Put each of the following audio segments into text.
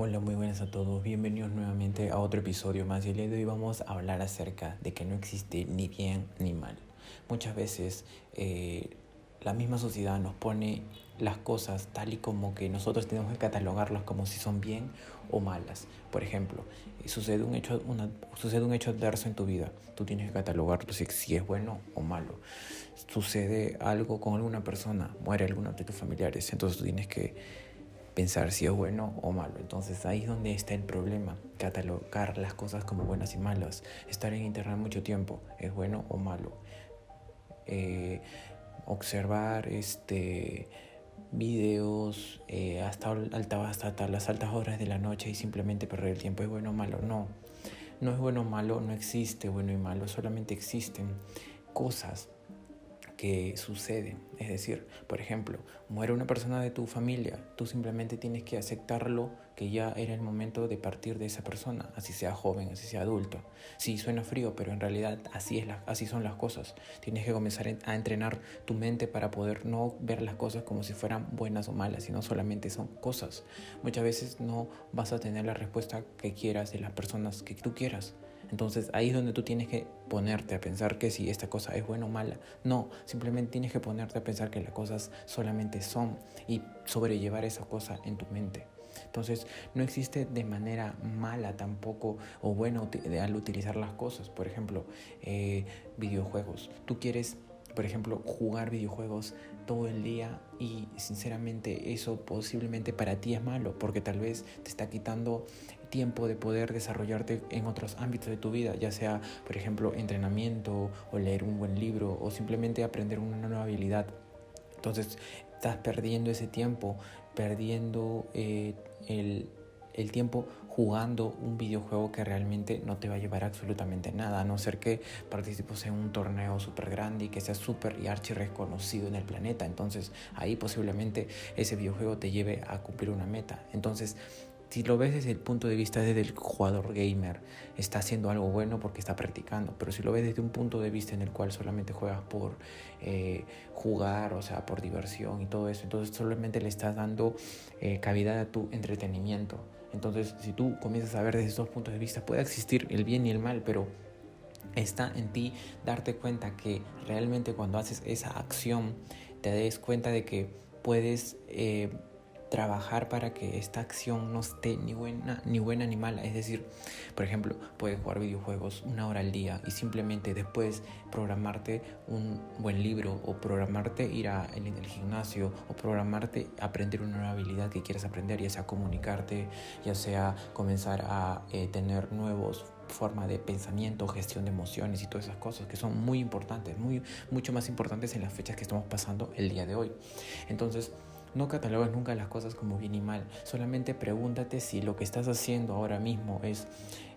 Hola, muy buenas a todos. Bienvenidos nuevamente a otro episodio más. Y el día de hoy vamos a hablar acerca de que no existe ni bien ni mal. Muchas veces eh, la misma sociedad nos pone las cosas tal y como que nosotros tenemos que catalogarlas como si son bien o malas. Por ejemplo, sucede un hecho, una, sucede un hecho adverso en tu vida. Tú tienes que catalogar si, si es bueno o malo. Sucede algo con alguna persona, muere alguno de tus familiares. Entonces tú tienes que pensar si es bueno o malo. Entonces ahí es donde está el problema, catalogar las cosas como buenas y malas. Estar en internet mucho tiempo, es bueno o malo. Eh, observar este videos eh, hasta, hasta las altas horas de la noche y simplemente perder el tiempo es bueno o malo. No, no es bueno o malo, no existe bueno y malo, solamente existen cosas que sucede. Es decir, por ejemplo, muere una persona de tu familia, tú simplemente tienes que aceptarlo que ya era el momento de partir de esa persona, así sea joven, así sea adulto. Sí, suena frío, pero en realidad así, es así son las cosas. Tienes que comenzar a entrenar tu mente para poder no ver las cosas como si fueran buenas o malas, sino solamente son cosas. Muchas veces no vas a tener la respuesta que quieras de las personas que tú quieras entonces ahí es donde tú tienes que ponerte a pensar que si esta cosa es buena o mala. No, simplemente tienes que ponerte a pensar que las cosas solamente son y sobrellevar esa cosa en tu mente. Entonces no existe de manera mala tampoco o bueno al utilizar las cosas. Por ejemplo, eh, videojuegos. Tú quieres por ejemplo, jugar videojuegos todo el día y sinceramente eso posiblemente para ti es malo porque tal vez te está quitando tiempo de poder desarrollarte en otros ámbitos de tu vida, ya sea, por ejemplo, entrenamiento o leer un buen libro o simplemente aprender una nueva habilidad. Entonces, estás perdiendo ese tiempo, perdiendo eh, el, el tiempo jugando un videojuego que realmente no te va a llevar absolutamente nada, a no ser que participes en un torneo súper grande y que sea súper y archi reconocido en el planeta. Entonces ahí posiblemente ese videojuego te lleve a cumplir una meta. Entonces si lo ves desde el punto de vista del jugador gamer, está haciendo algo bueno porque está practicando, pero si lo ves desde un punto de vista en el cual solamente juegas por eh, jugar, o sea, por diversión y todo eso, entonces solamente le estás dando eh, cavidad a tu entretenimiento. Entonces, si tú comienzas a ver desde esos puntos de vista, puede existir el bien y el mal, pero está en ti darte cuenta que realmente cuando haces esa acción, te des cuenta de que puedes... Eh, trabajar para que esta acción no esté ni buena ni buena ni mala. Es decir, por ejemplo, puedes jugar videojuegos una hora al día y simplemente después programarte un buen libro o programarte ir a, el gimnasio o programarte aprender una nueva habilidad que quieras aprender, ya sea comunicarte, ya sea comenzar a eh, tener nuevos forma de pensamiento, gestión de emociones y todas esas cosas que son muy importantes, muy, mucho más importantes en las fechas que estamos pasando el día de hoy. Entonces, no catalogues nunca las cosas como bien y mal. Solamente pregúntate si lo que estás haciendo ahora mismo es,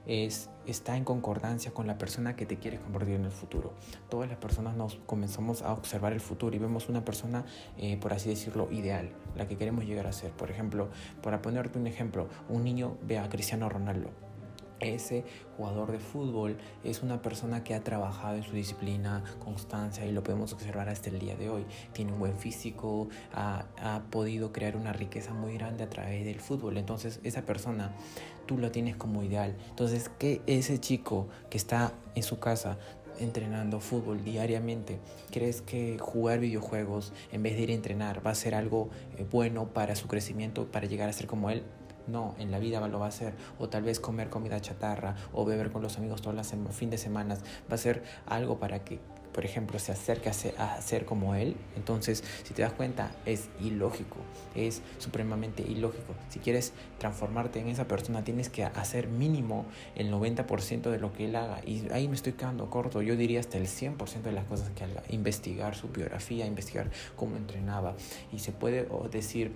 es, está en concordancia con la persona que te quieres convertir en el futuro. Todas las personas nos comenzamos a observar el futuro y vemos una persona, eh, por así decirlo, ideal, la que queremos llegar a ser. Por ejemplo, para ponerte un ejemplo, un niño ve a Cristiano Ronaldo ese jugador de fútbol es una persona que ha trabajado en su disciplina, constancia y lo podemos observar hasta el día de hoy. Tiene un buen físico, ha, podido crear una riqueza muy grande a través del fútbol. Entonces esa persona tú lo tienes como ideal. Entonces que ese chico que está en su casa entrenando fútbol diariamente, ¿crees que jugar videojuegos en vez de ir a entrenar va a ser algo eh, bueno para su crecimiento, para llegar a ser como él? No, en la vida lo va a hacer. O tal vez comer comida chatarra o beber con los amigos todas las fin de semana va a ser algo para que, por ejemplo, se acerque a ser, como él. Entonces, si te das cuenta, es ilógico, es supremamente ilógico. Si quieres transformarte en esa persona, tienes que hacer mínimo el 90% de lo que él haga. Y ahí me estoy quedando corto. Yo diría hasta el 100% de las cosas que haga. Investigar su biografía, investigar cómo entrenaba. Y se puede decir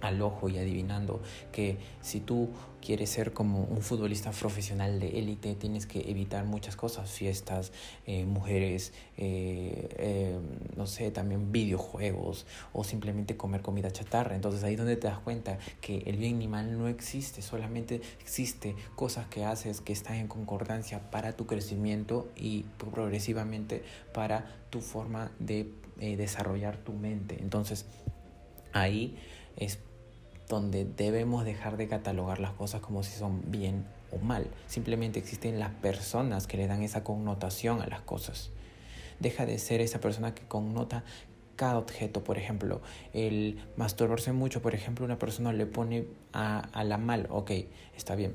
al ojo y adivinando que si tú quieres ser como un futbolista profesional de élite tienes que evitar muchas cosas, fiestas, eh, mujeres, eh, eh, no sé, también videojuegos o simplemente comer comida chatarra. Entonces ahí es donde te das cuenta que el bien ni mal no existe, solamente existe cosas que haces que están en concordancia para tu crecimiento y progresivamente para tu forma de desarrollar tu mente. Entonces ahí es donde debemos dejar de catalogar las cosas como si son bien o mal. Simplemente existen las personas que le dan esa connotación a las cosas. Deja de ser esa persona que connota cada objeto. Por ejemplo, el masturbarse mucho, por ejemplo, una persona le pone a, a la mal, ok, está bien.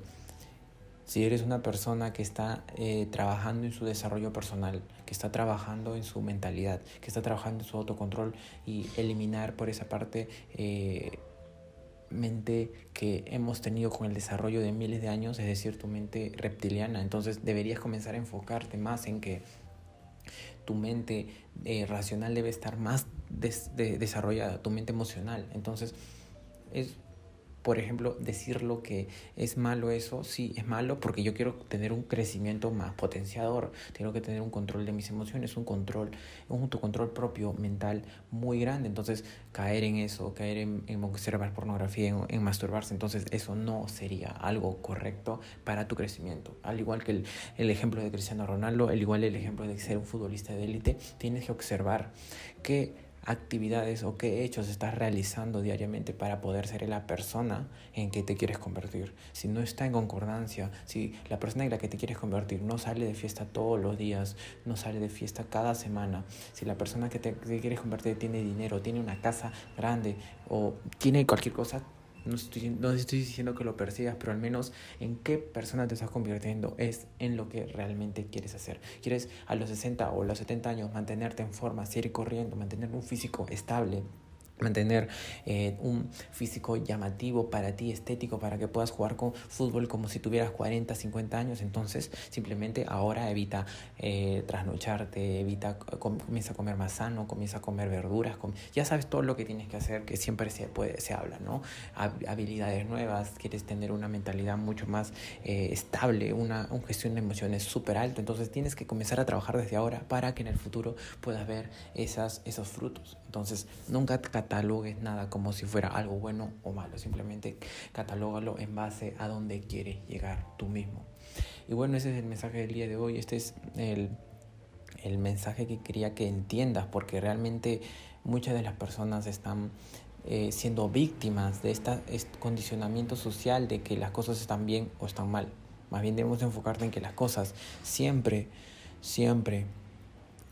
Si eres una persona que está eh, trabajando en su desarrollo personal, que está trabajando en su mentalidad, que está trabajando en su autocontrol y eliminar por esa parte eh, mente que hemos tenido con el desarrollo de miles de años, es decir, tu mente reptiliana. Entonces deberías comenzar a enfocarte más en que tu mente eh, racional debe estar más desarrollada, tu mente emocional. Entonces, es por ejemplo, decir lo que es malo eso, sí, es malo porque yo quiero tener un crecimiento más potenciador, tengo que tener un control de mis emociones, un control, un autocontrol propio mental muy grande, entonces caer en eso, caer en, observar pornografía, en, masturbarse, entonces eso no sería algo correcto para tu crecimiento. Al igual que el, el ejemplo de Cristiano Ronaldo, al igual el ejemplo de ser un futbolista de élite, tienes que observar que actividades o qué hechos estás realizando diariamente para poder ser la persona en que te quieres convertir. Si no está en concordancia, si la persona en la que te quieres convertir no sale de fiesta todos los días, no sale de fiesta cada semana, si la persona que te, quieres convertir tiene dinero, tiene una casa grande o tiene cualquier cosa, no estoy, no estoy diciendo que lo persigas, pero al menos en qué persona te estás convirtiendo es en lo que realmente quieres hacer. ¿Quieres a los 60 o los 70 años mantenerte en forma, seguir corriendo, mantener un físico estable? Mantener eh, un físico llamativo para ti, estético, para que puedas jugar con fútbol como si tuvieras 40, 50 años. Entonces, simplemente ahora evita eh, trasnocharte, evita, comienza a comer más sano, comienza a comer verduras, ya sabes todo lo que tienes que hacer, que siempre se, puede, se habla, ¿no? habilidades nuevas, quieres tener una mentalidad mucho más eh, estable, una, una gestión de emociones súper alta. Entonces, tienes que comenzar a trabajar desde ahora para que en el futuro puedas ver esas, esos frutos. Entonces, nunca catalogues nada como si fuera algo bueno o malo, simplemente catalógalo en base a donde quieres llegar tú mismo. Y bueno, ese es el mensaje del día de hoy, este es el, el mensaje que quería que entiendas, porque realmente muchas de las personas están eh, siendo víctimas de este condicionamiento social de que las cosas están bien o están mal. Más bien debemos enfocarte en que las cosas siempre, siempre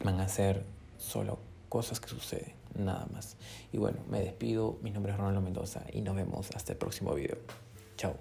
van a ser solo cosas que suceden nada más. Y bueno, me despido. Mi nombre es Ronaldo Mendoza y nos vemos hasta el próximo video. Chao.